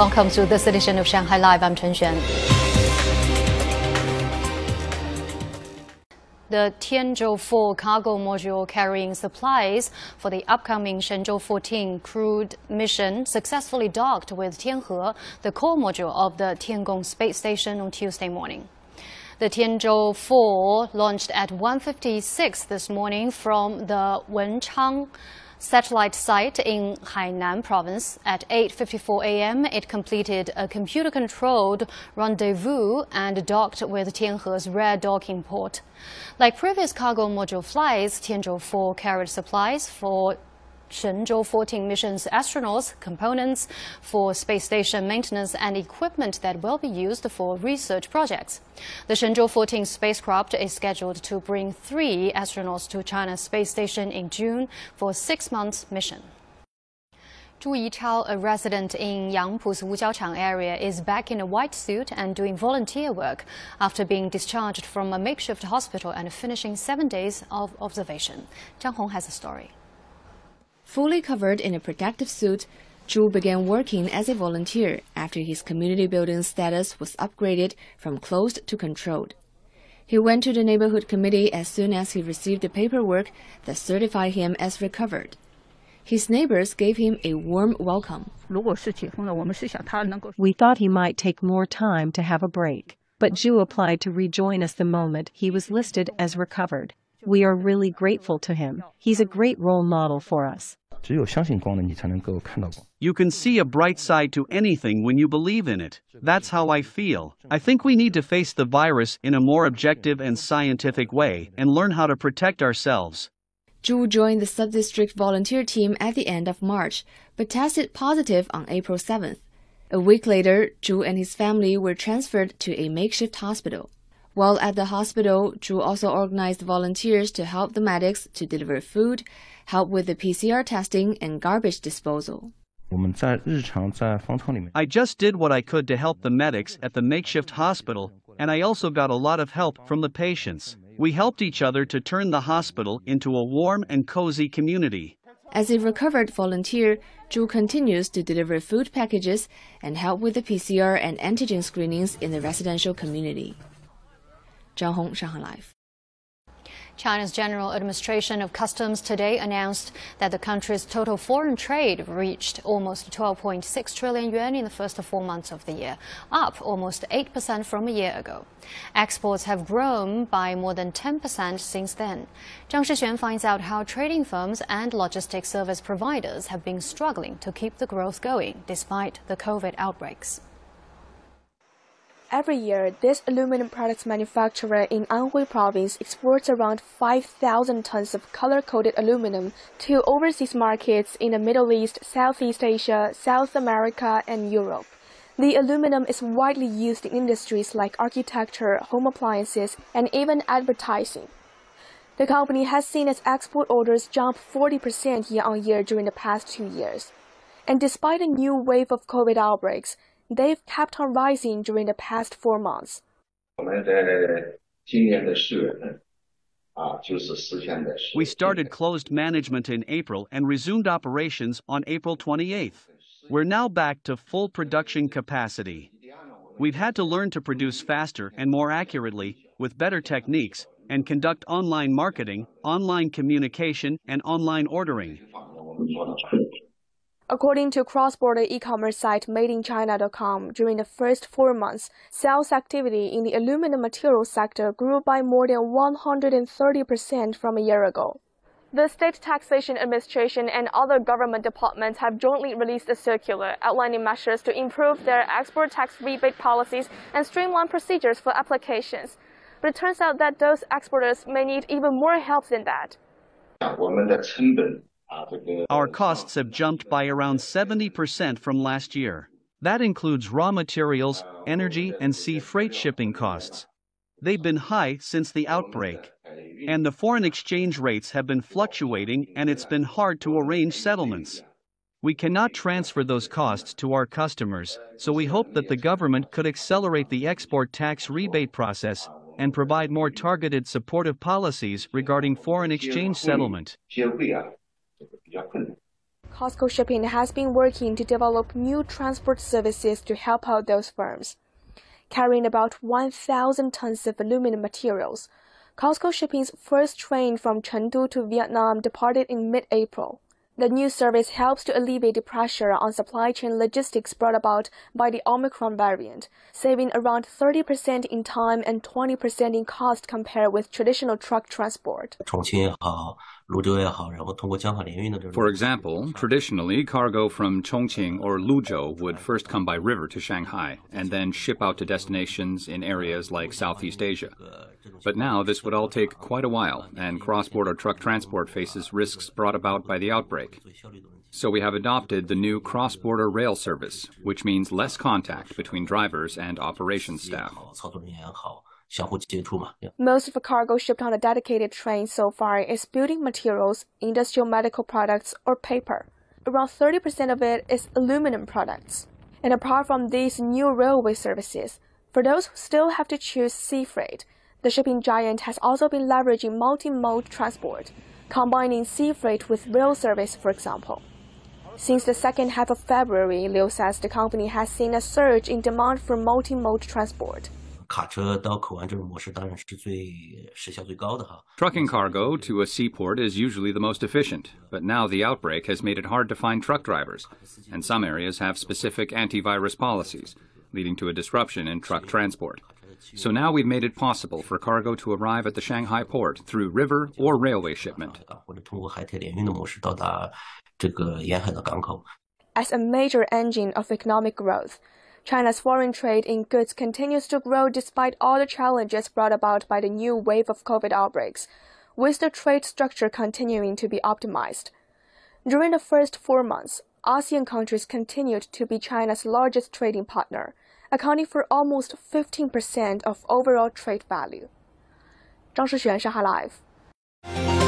Welcome to this edition of Shanghai Live. I'm Chen Xuan. The Tianzhou 4 cargo module carrying supplies for the upcoming Shenzhou 14 crewed mission successfully docked with Tianhe, the core module of the Tiangong space station on Tuesday morning. The Tianzhou 4 launched at 1:56 this morning from the Wenchang satellite site in Hainan province. At 8.54 a.m., it completed a computer-controlled rendezvous and docked with Tianhe's rare docking port. Like previous cargo module flights, Tianzhou 4 carried supplies for Shenzhou 14 mission's astronauts, components for space station maintenance and equipment that will be used for research projects. The Shenzhou 14 spacecraft is scheduled to bring three astronauts to China's space station in June for a six-month mission. Zhu Yichao, a resident in Yangpu's Wujiaochang area, is back in a white suit and doing volunteer work after being discharged from a makeshift hospital and finishing seven days of observation. Zhang Hong has a story. Fully covered in a protective suit, Zhu began working as a volunteer after his community building status was upgraded from closed to controlled. He went to the neighborhood committee as soon as he received the paperwork that certified him as recovered. His neighbors gave him a warm welcome. We thought he might take more time to have a break, but Zhu applied to rejoin us the moment he was listed as recovered. We are really grateful to him. He's a great role model for us. You can see a bright side to anything when you believe in it. That's how I feel. I think we need to face the virus in a more objective and scientific way and learn how to protect ourselves. Zhu joined the sub-district volunteer team at the end of March, but tested positive on April 7th. A week later, Zhu and his family were transferred to a makeshift hospital. While at the hospital, Zhu also organized volunteers to help the medics to deliver food, help with the PCR testing and garbage disposal. I just did what I could to help the medics at the makeshift hospital, and I also got a lot of help from the patients. We helped each other to turn the hospital into a warm and cozy community. As a recovered volunteer, Zhu continues to deliver food packages and help with the PCR and antigen screenings in the residential community. Hong, Shanghai Live. China's General Administration of Customs today announced that the country's total foreign trade reached almost 12.6 trillion yuan in the first four months of the year, up almost 8% from a year ago. Exports have grown by more than 10% since then. Zhang Shixuan finds out how trading firms and logistics service providers have been struggling to keep the growth going despite the COVID outbreaks. Every year, this aluminum products manufacturer in Anhui province exports around 5,000 tons of color-coated aluminum to overseas markets in the Middle East, Southeast Asia, South America, and Europe. The aluminum is widely used in industries like architecture, home appliances, and even advertising. The company has seen its export orders jump 40% year on year during the past two years. And despite a new wave of COVID outbreaks, they've kept on rising during the past four months. We started closed management in April and resumed operations on April 28th. We're now back to full production capacity. We've had to learn to produce faster and more accurately, with better techniques, and conduct online marketing, online communication, and online ordering. According to cross-border e-commerce site madeinchina.com, during the first four months, sales activity in the aluminum materials sector grew by more than 130% from a year ago. The State Taxation Administration and other government departments have jointly released a circular outlining measures to improve their export tax rebate policies and streamline procedures for applications. But it turns out that those exporters may need even more help than that. Our costs have jumped by around 70% from last year. That includes raw materials, energy, and sea freight shipping costs. They've been high since the outbreak. And the foreign exchange rates have been fluctuating, and it's been hard to arrange settlements. We cannot transfer those costs to our customers, so we hope that the government could accelerate the export tax rebate process and provide more targeted supportive policies regarding foreign exchange settlement. COSCO Shipping has been working to develop new transport services to help out those firms. Carrying about 1,000 tons of aluminum materials, COSCO Shipping's first train from Chengdu to Vietnam departed in mid-April. The new service helps to alleviate the pressure on supply chain logistics brought about by the Omicron variant, saving around 30% in time and 20% in cost compared with traditional truck transport. For example, traditionally, cargo from Chongqing or Luzhou would first come by river to Shanghai and then ship out to destinations in areas like Southeast Asia. But now this would all take quite a while, and cross border truck transport faces risks brought about by the outbreak. So we have adopted the new cross border rail service, which means less contact between drivers and operations staff. Most of the cargo shipped on a dedicated train so far is building materials, industrial medical products, or paper. Around 30% of it is aluminum products. And apart from these new railway services, for those who still have to choose sea freight, the shipping giant has also been leveraging multi-mode transport, combining sea freight with rail service, for example. Since the second half of February, Liu says the company has seen a surge in demand for multi-mode transport. Trucking cargo to a seaport is usually the most efficient, but now the outbreak has made it hard to find truck drivers, and some areas have specific antivirus policies, leading to a disruption in truck transport. So now we've made it possible for cargo to arrive at the Shanghai port through river or railway shipment. As a major engine of economic growth, China's foreign trade in goods continues to grow despite all the challenges brought about by the new wave of COVID outbreaks, with the trade structure continuing to be optimized. During the first four months, ASEAN countries continued to be China's largest trading partner, accounting for almost 15% of overall trade value. Zhang Shixuan, Shanghai Live。